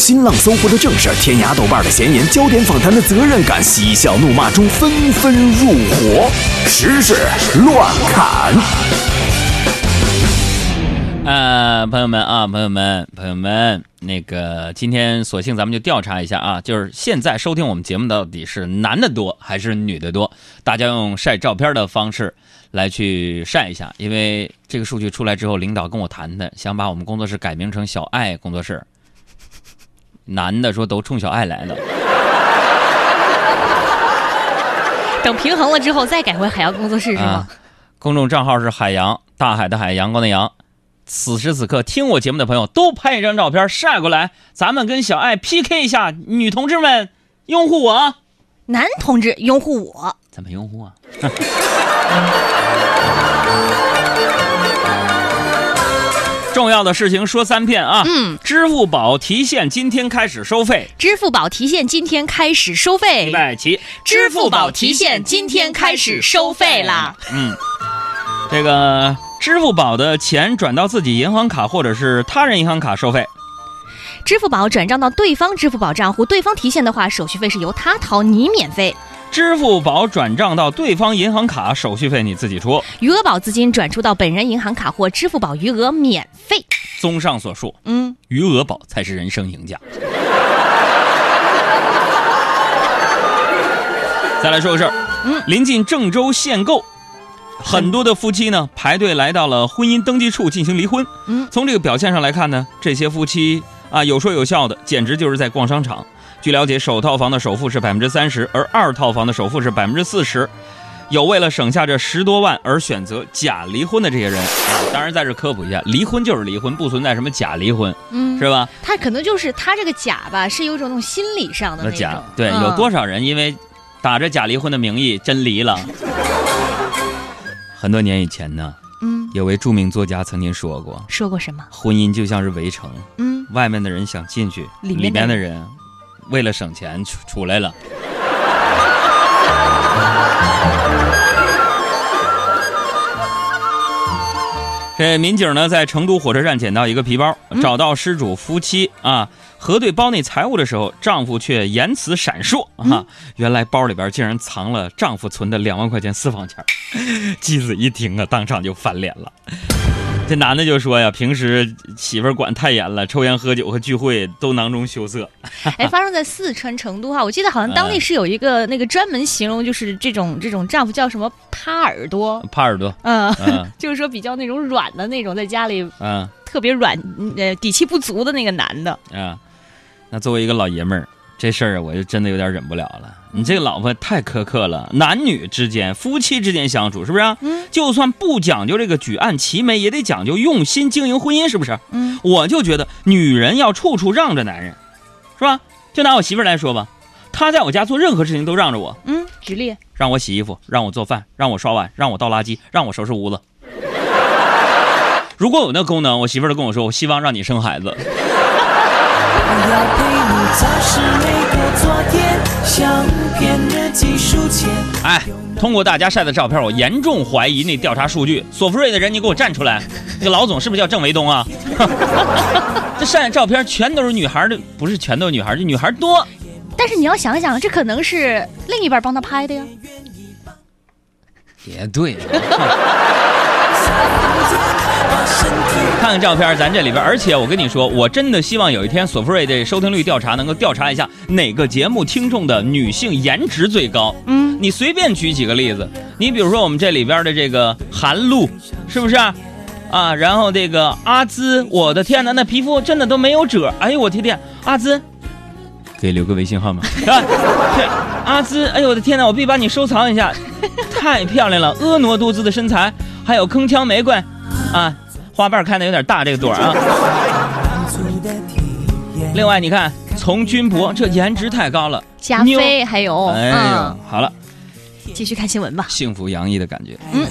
新浪搜狐的正事，天涯豆瓣的闲言，焦点访谈的责任感，嬉笑怒骂中纷纷入伙，时事乱砍。呃，朋友们啊，朋友们，朋友们，那个今天索性咱们就调查一下啊，就是现在收听我们节目到底是男的多还是女的多？大家用晒照片的方式来去晒一下，因为这个数据出来之后，领导跟我谈的，想把我们工作室改名成小爱工作室。男的说都冲小爱来的，等平衡了之后再改回海洋工作室是吗啊？公众账号是海洋，大海的海，阳光的阳。此时此刻听我节目的朋友都拍一张照片晒过来，咱们跟小爱 PK 一下，女同志们拥护我，男同志拥护我，怎么拥护啊？重要的事情说三遍啊！嗯，支付宝提现今天开始收费，支付宝提现今天开始收预费，备起，支付宝提现今天开始收费啦。嗯，这个支付宝的钱转到自己银行卡或者是他人银行卡收费，支付宝转账到对方支付宝账户，对方提现的话，手续费是由他掏，你免费。支付宝转账到对方银行卡，手续费你自己出。余额宝资金转出到本人银行卡或支付宝余额免费。综上所述，嗯，余额宝才是人生赢家。再来说个事儿，嗯，临近郑州限购，很多的夫妻呢排队来到了婚姻登记处进行离婚。嗯从这个表现上来看呢，这些夫妻啊有说有笑的，简直就是在逛商场。据了解，首套房的首付是百分之三十，而二套房的首付是百分之四十。有为了省下这十多万而选择假离婚的这些人啊，当然在这科普一下，离婚就是离婚，不存在什么假离婚，嗯是吧？他可能就是他这个假吧，是有一种那种心理上的那种。假对，嗯有多少人因为打着假离婚的名义真离了？很多年以前呢，嗯，有位著名作家曾经说过，说过什么？婚姻就像是围城，嗯，外面的人想进去，里面的里面的人为了省钱出出来了。这民警呢，在成都火车站捡到一个皮包，嗯找到失主夫妻啊，核对包内财物的时候，丈夫却言辞闪烁嗯啊，原来包里边竟然藏了丈夫存的两万块钱私房钱。妻子一听啊，当场就翻脸了。这男的就说呀，平时媳妇管太严了，抽烟喝酒和聚会都囊中羞涩。哎，发生在四川成都哈，我记得好像当地是有一个那个专门形容就是这种这种丈夫叫什么趴耳朵，趴耳朵，嗯，嗯 就是说比较那种软的那种，在家里嗯特别软，嗯呃，底气不足的那个男的。啊，那作为一个老爷们儿，这事儿啊我就真的有点忍不了了。你这个老婆太苛刻了，男女之间、夫妻之间相处，是不是啊？嗯就算不讲究这个举案齐眉，也得讲究用心经营婚姻，是不是？嗯，我就觉得女人要处处让着男人，是吧？就拿我媳妇儿来说吧，她在我家做任何事情都让着我，嗯，举例，让我洗衣服，让我做饭，让我刷碗，让我倒垃圾，让我收拾屋子。如果有那功能，我媳妇儿都跟我说，我希望让你生孩子。我要陪你擦拭每个昨天，相片日记书签。哎，通过大家晒的照片，我严重怀疑那调查数据。索福瑞的人，你给我站出来！那个老总是不是叫郑维东啊？这晒的照片全都是女孩的，不是全都是女孩，这女孩多。但是你要想想，这可能是另一半帮他拍的呀。也对，看看照片，咱这里边，而且我跟你说，我真的希望有一天索福瑞的收听率调查能够调查一下哪个节目听众的女性颜值最高。嗯，你随便举几个例子，你比如说我们这里边的这个韩露，是不是啊？啊，然后这个阿兹，我的天哪，那皮肤真的都没有褶，哎呦我天天，阿兹，给留个微信号码，是阿兹，哎呦我的天哪，我必须把你收藏一下，太漂亮了，婀娜多姿的身材，还有铿锵玫瑰，啊，花瓣开的有点大，这个朵儿啊。另外你看从军博，这颜值太高了，加妞菲还有，哎呦嗯，，好了，继续看新闻吧。幸福洋溢的感觉。嗯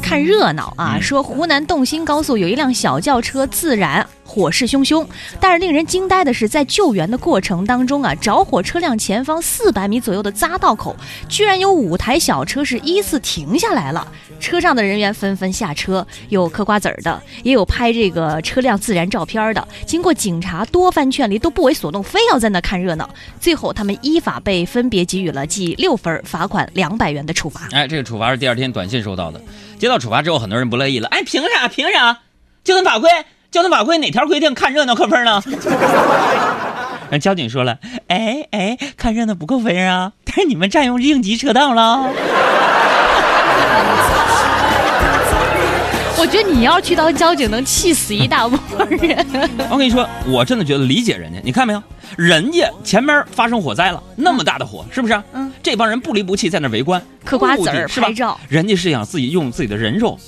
看热闹啊！嗯说湖南洞新高速有一辆小轿车自燃，火势汹汹。但是令人惊呆的是，在救援的过程当中啊，着火车辆前方四百米左右的匝道口，居然有五台小车是依次停下来了。车上的人员纷纷下车，有嗑瓜子儿的，也有拍这个车辆自燃照片的。经过警察多番劝离，都不为所动，非要在那看热闹。最后，他们依法被分别给予了记六分、罚款两百元的处罚。哎，这个处罚是第二天短信收到的。接到处罚之后，很多人不乐意了。哎，凭啥？凭啥？交通法规，交通法规哪条规定看热闹扣分呢？人交警说了，哎哎，看热闹不扣分啊，但是你们占用应急车道了。我觉得你要去当交警，能气死一大波人。我跟你说，我真的觉得理解人家。你看没有，人家前面发生火灾了，那么大的火，是不是？嗯，这帮人不离不弃，在那围观，嗑瓜子是吧拍照？人家是想自己用自己的人肉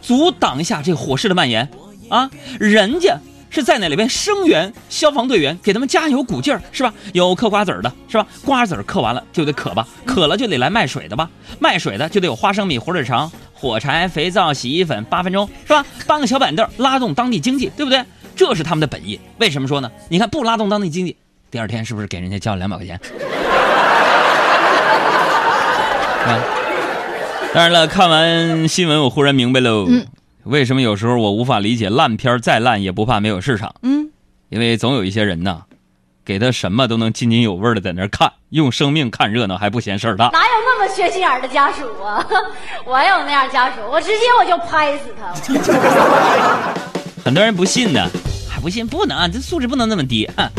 阻挡一下这火势的蔓延啊，人家。是在那里边声援消防队员，给他们加油鼓劲儿，是吧？有嗑瓜子儿的，是吧？瓜子嗑完了就得渴吧，渴了就得来卖水的吧，卖水的就得有花生米、火腿肠、火柴、肥皂、洗衣粉，八分钟是吧？搬个小板凳，拉动当地经济，对不对？这是他们的本意。为什么说呢？你看不拉动当地经济，第二天是不是给人家交了两百块钱？啊！当然了，看完新闻我忽然明白喽。嗯为什么有时候我无法理解烂片儿再烂也不怕没有市场？嗯，因为总有一些人呐，给他什么都能津津有味的在那儿看，用生命看热闹还不嫌事儿大。哪有那么缺心眼的家属啊？我有那样家属，我直接我就拍死他。很多人不信呢，还不信，不能，这素质不能那么低。哼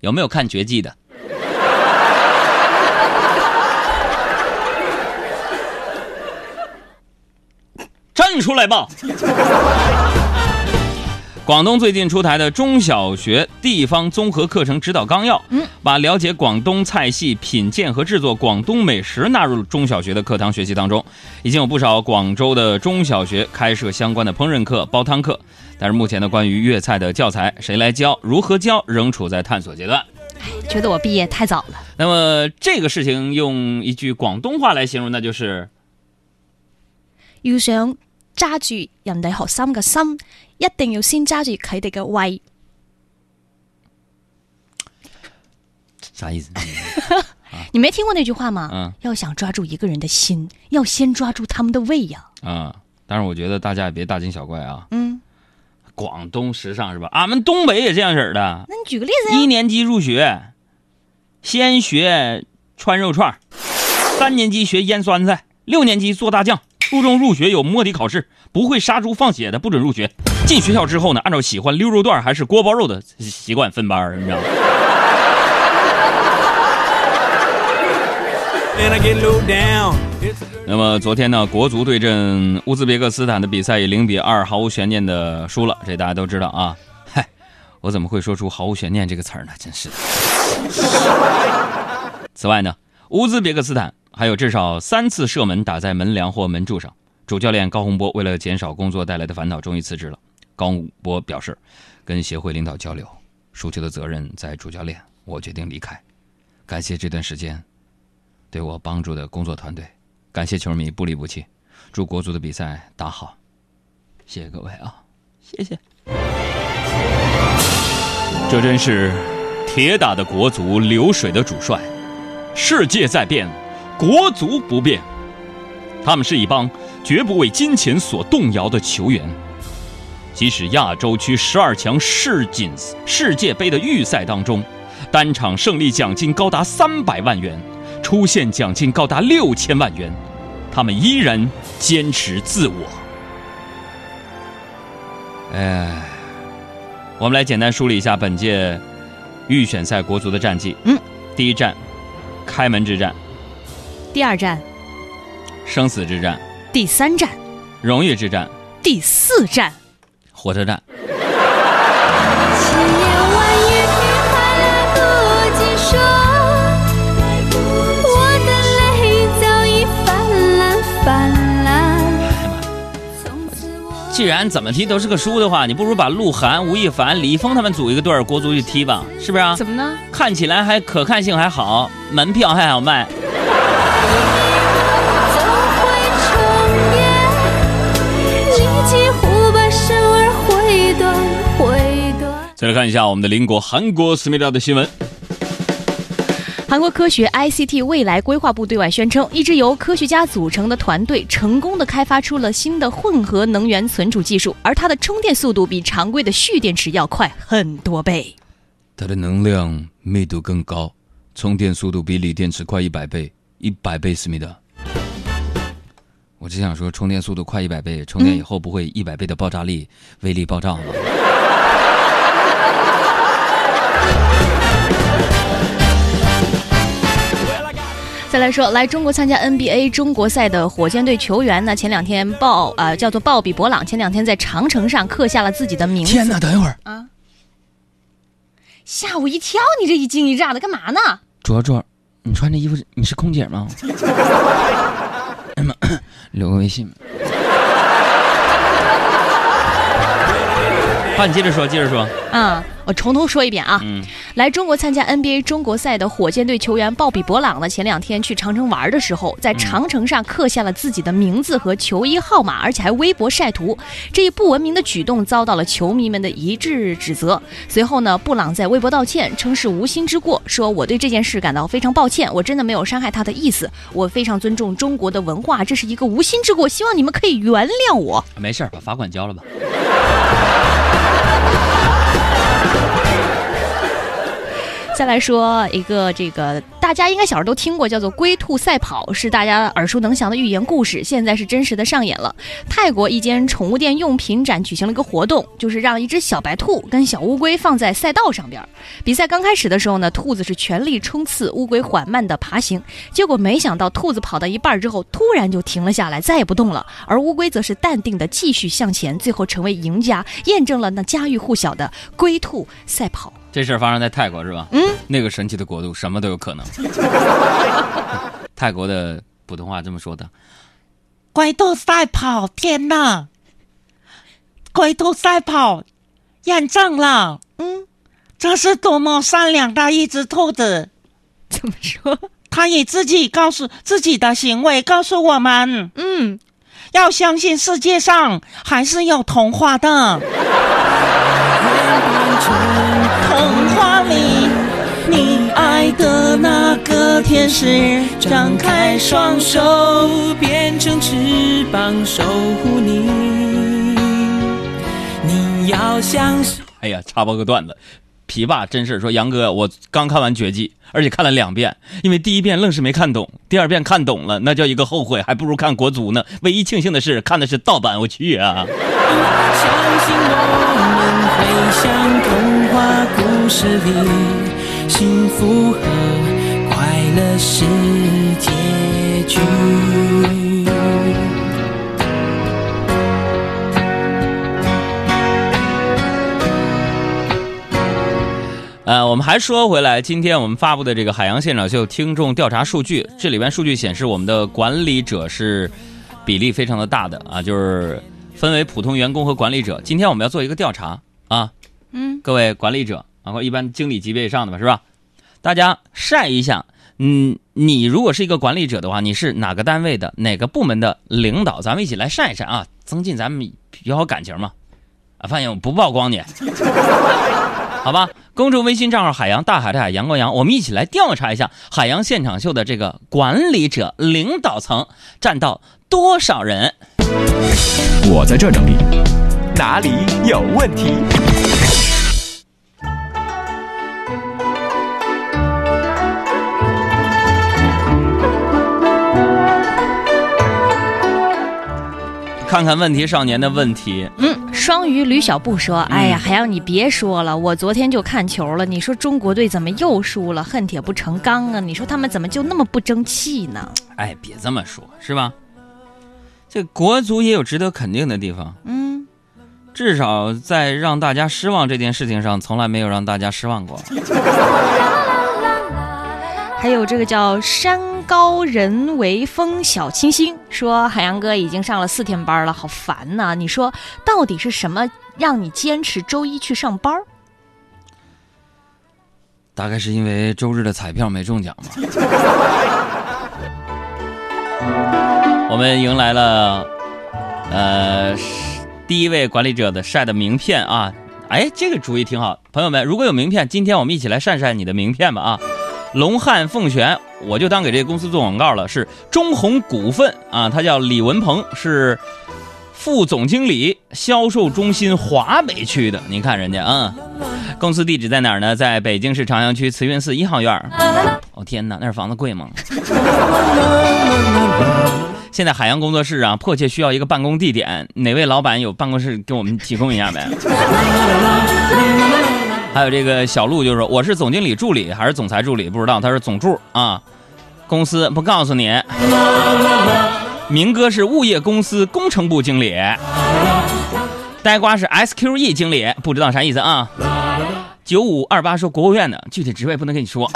有没有看《绝技》的？站出来吧！广东最近出台的中小学地方综合课程指导纲要，嗯，把了解广东菜系、品鉴和制作广东美食纳入中小学的课堂学习当中。已经有不少广州的中小学开设相关的烹饪课、煲汤课，但是目前呢，关于粤菜的教材谁来教、如何教，仍处在探索阶段。觉得我毕业太早了。那么这个事情用一句广东话来形容，那就是要想揸住人哋学生嘅心，一定要先揸住佢哋嘅胃。啥意思？你没听过那句话吗？嗯要想抓住一个人的心，要先抓住他们的胃呀。啊、但是我觉得大家也别大惊小怪啊。嗯，广东时尚是吧？俺们东北也这样式儿的。那你举个例子呀。一年级入学，先学穿肉串三年级学腌酸菜，六年级做大酱，初中入学有摸底考试，不会杀猪放血的不准入学。进学校之后呢，按照喜欢溜肉段还是锅包肉的习惯分班儿，你知道吗那么昨天呢，国足对阵乌兹别克斯坦的比赛以零比二毫无悬念的输了，这大家都知道啊。嗨，我怎么会说出毫无悬念这个词儿呢？真是的。此外呢，乌兹别克斯坦还有至少三次射门打在门梁或门柱上。主教练高洪波为了减少工作带来的烦恼，终于辞职了。高洪波表示，跟协会领导交流，输球的责任在主教练，我决定离开。感谢这段时间对我帮助的工作团队，感谢球迷不离不弃，祝国足的比赛打好，谢谢各位啊，谢谢。这真是铁打的国足，流水的主帅。世界在变，国足不变。他们是一帮绝不为金钱所动摇的球员。即使亚洲区十二强世锦世界杯的预赛当中，单场胜利奖金高达三百万元，出线奖金高达六千万元，他们依然坚持自我。哎，我们来简单梳理一下本届预选赛国足的战绩。嗯，第一站，开门之战，第二站、生死之战，第三站、荣誉之战，第四站，火车站。千言万语还来不及说，我的泪早已泛滥泛滥。既然怎么踢都是个输的话，你不如把鹿晗、吴亦凡、李易峰他们组一个队儿，国足去踢吧，是不是啊？怎么呢？看起来还可看性还好，门票还好卖。再来看一下我们的邻国韩国思密达的新闻。韩国科学 ICT 未来规划部对外宣称，一支由科学家组成的团队成功的开发出了新的混合能源存储技术，而它的充电速度比常规的蓄电池要快很多倍。它的能量密度更高，充电速度比锂电池快一百倍，一百倍思密达。我只想说，充电速度快一百倍，充电以后不会一百倍的爆炸力，威力爆炸吗？再来说，来中国参加 NBA 中国赛的火箭队球员呢，前两天鲍呃叫做鲍比·博朗，前两天在长城上刻下了自己的名字。天哪！等一会儿，啊！吓我一跳！你这一惊一乍的干嘛呢？卓卓，你穿这衣服，你是空姐吗？哎妈，留个微信。好，你接着说，接着说。嗯，我从头说一遍啊。嗯，来中国参加 NBA 中国赛的火箭队球员鲍比·博朗呢，前两天去长城玩的时候，在长城上刻下了自己的名字和球衣号码，而且还微博晒图。这一不文明的举动遭到了球迷们的一致指责。随后呢，布朗在微博道歉，称是无心之过，说我对这件事感到非常抱歉，我真的没有伤害他的意思，我非常尊重中国的文化，这是一个无心之过，希望你们可以原谅我。没事儿，把罚款交了吧。再来说一个这个大家应该小时候都听过，叫做“龟兔赛跑”，是大家耳熟能详的寓言故事，现在是真实的上演了。泰国一间宠物店用品展举行了一个活动，就是让一只小白兔跟小乌龟放在赛道上边。比赛刚开始的时候呢，兔子是全力冲刺，乌龟缓慢的爬行。结果没想到，兔子跑到一半之后，突然就停了下来，再也不动了，而乌龟则是淡定的继续向前，最后成为赢家，验证了那家喻户晓的龟兔赛跑。这事儿发生在泰国是吧？嗯，那个神奇的国度，什么都有可能。泰国的普通话这么说的：龟兔赛跑，天哪！龟兔赛跑，验证了，嗯，这是多么善良的一只兔子。怎么说？它以自己告诉自己的行为告诉我们，嗯，要相信世界上还是有童话的。爱的那个天使张开双手，变成翅膀守护你。你要相信。哎呀，插播个段子，琵琶真是说杨哥，我刚看完《绝技》，而且看了两遍，因为第一遍愣是没看懂，第二遍看懂了，那叫一个后悔，还不如看国足呢。唯一庆幸的是看的是盗版，我去啊！相信我们会像童话故事里，幸福和快乐是结局。呃，我们还说回来，今天我们发布的这个海洋现场秀听众调查数据，这里边数据显示，我们的管理者是比例非常的大的啊，就是分为普通员工和管理者。今天我们要做一个调查啊，嗯，各位管理者，然后一般经理级别以上的吧，是吧？大家晒一下，嗯，你如果是一个管理者的话，你是哪个单位的哪个部门的领导？咱们一起来晒一晒啊，增进咱们友好感情嘛。啊，发现我不曝光你，好吧？公众微信账号海洋大海的海阳光阳，我们一起来调查一下海洋现场秀的这个管理者领导层占到多少人？我在这整理，哪里有问题？看看问题少年的问题。嗯，双鱼吕小布说：“哎呀，海洋，你别说了，我昨天就看球了。你说中国队怎么又输了？恨铁不成钢啊！你说他们怎么就那么不争气呢？哎，别这么说，是吧？这国足也有值得肯定的地方，嗯，至少在让大家失望这件事情上，从来没有让大家失望过。还有这个叫山高人为风小清新说，海洋哥已经上了四天班了，好烦呐！你说到底是什么让你坚持周一去上班？大概是因为周日的彩票没中奖吧。我们迎来了，呃，第一位管理者的晒的名片啊哎，这个主意挺好，朋友们，如果有名片，今天我们一起来晒晒你的名片吧啊！龙汉凤玄，我就当给这个公司做广告了，是中宏股份啊，他叫李文鹏，是副总经理，销售中心华北区的。你看人家啊，公司地址在哪儿呢？在北京市朝阳区慈云寺一号院。哦天哪，那房子贵吗？现在海洋工作室啊，迫切需要一个办公地点，哪位老板有办公室给我们提供一下呗？还有这个小陆就说：“我是总经理助理还是总裁助理？不知道，他是总助啊。公司不告诉你。明哥是物业公司工程部经理，呆瓜是 SQE 经理，不知道啥意思啊。九五二八说国务院的，具体职位不能跟你说。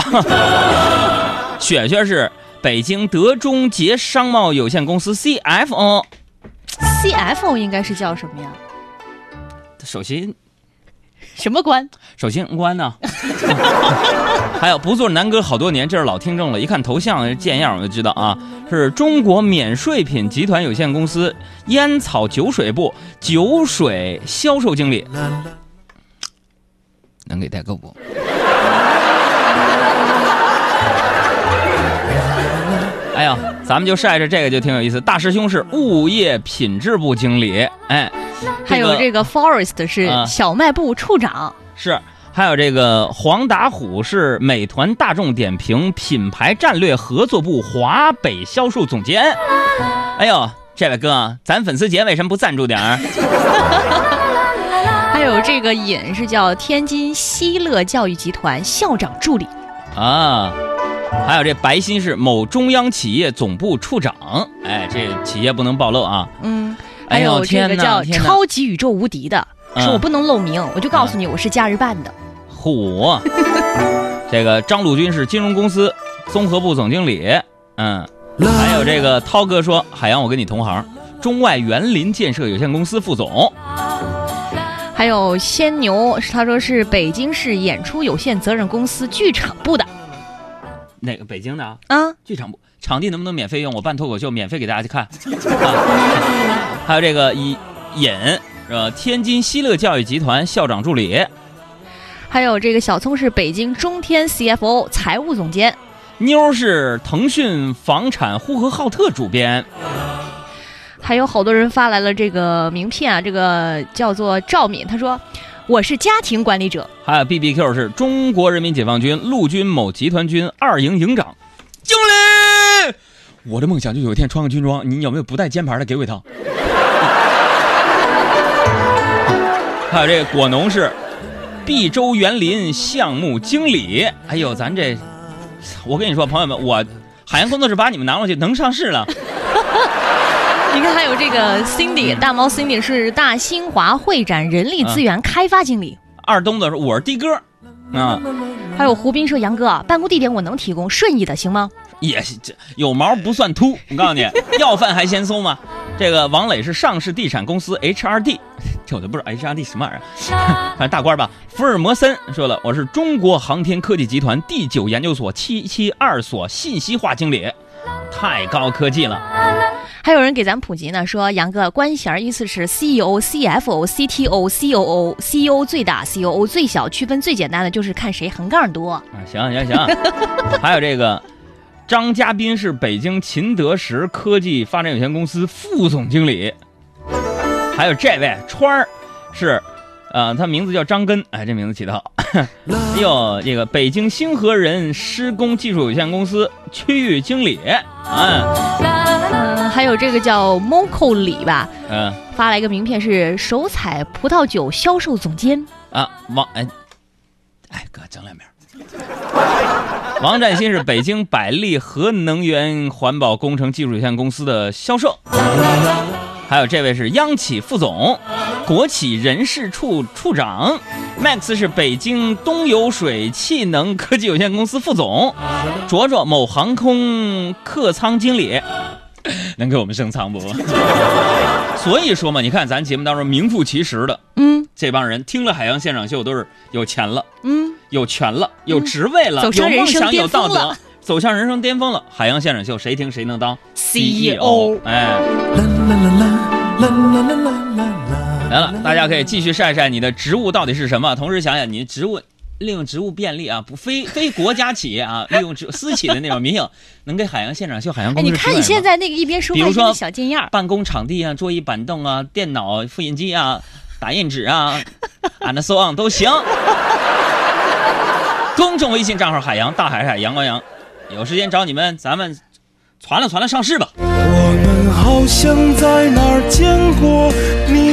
雪雪是。”北京德中杰商贸有限公司 CFO，CFO 应该是叫什么呀？首席什么官？首席官呢？还有不做南哥好多年，这是老听众了，一看头像见样我就知道啊，是中国免税品集团有限公司烟草酒水部酒水销售经理，能给代购不？哎呀，咱们就晒着这个就挺有意思。大师兄是物业品质部经理，哎，还有这个 Forest 是小卖部处长，是，还有这个黄达虎是美团大众点评品牌战略合作部华北销售总监。哎呦，这位哥，咱粉丝节为什么不赞助点儿？还有这个尹是叫天津希乐教育集团校长助理啊。还有这白鑫是某中央企业总部处长，哎，这企业不能暴露啊。嗯，还有这个叫超级宇宙无敌的，说我不能露名，我就告诉你我是假日办的。嚯，这个张鲁军是金融公司综合部总经理，嗯，还有这个涛哥说海洋我跟你同行，中外园林建设有限公司副总。还有仙牛，他说是北京市演出有限责任公司剧场部的。哪个北京的啊？剧场部场地能不能免费用？我办脱口秀免费给大家去看。还有这个尹尹是吧？天津希乐教育集团校长助理。还有这个小聪是北京中天 CFO 财务总监。妞是腾讯房产呼和浩特主编。还有好多人发来了这个名片啊，这个叫做赵敏，他说。我是家庭管理者，还有 B B Q 是中国人民解放军陆军某集团军二营营长，经理。我的梦想就有一天穿个军装，你有没有不带肩牌的给我一套？还 有这个果农是碧州园林项目经理。哎呦，咱这，我跟你说，朋友们，我海洋工作室把你们拿过去，能上市了。你看，还有这个 Cindy 大猫 Cindy 是大新华会展人力资源开发经理。二东子说我是的哥，啊，还有胡斌说杨哥，办公地点我能提供，顺义的行吗？也这有毛不算秃，我告诉你，要饭还嫌松吗？这个王磊是上市地产公司 HRD，这我都不知道 HRD 什么玩意儿，反正大官吧。福尔摩森说了，我是中国航天科技集团第九研究所七七二所信息化经理。太高科技了，还有人给咱普及呢，说杨哥官衔依次是 CEO、CFO、CTO、COO、CEO 最大，COO 最小，区分最简单的就是看谁横杠多。啊，行行行，还有这个张嘉宾是北京秦德时科技发展有限公司副总经理，还有这位川儿是。啊，他名字叫张根，哎，这名字起得好。哎呦，这个北京星河人施工技术有限公司区域经理，嗯，还有这个叫 Moco 李吧，嗯，发来一个名片是手彩葡萄酒销售总监啊，王哎，哎哥整两名。王占新是北京百利核能源环保工程技术有限公司的销售。还有这位是央企副总，国企人事处处长。Max 是北京东油水气能科技有限公司副总。卓卓某航空客舱经理。能给我们升舱不？所以说嘛你看咱节目当中名副其实的嗯。这帮人听了海洋现场秀都是有钱了嗯。有权了有职位了有梦想有道德走向人生巅峰了海洋现场秀谁听谁能当 ceo 哎。啦啦啦啦啦啦啦啦大家可以继续晒晒你的职务到底是什么，同时想想你的职务。利用职务便利啊，不非非国家企业啊，利用职私企的那种民营，能给海洋现场秀海洋公哎，你看你现在那个一边说话一边小金样办公场地啊，桌椅板凳啊，电脑、复印机啊，打印纸啊，and so on 都行。公众微信账号海洋大海海阳光阳，有时间找你们，咱们传了传了上市吧。好像在哪儿见过你。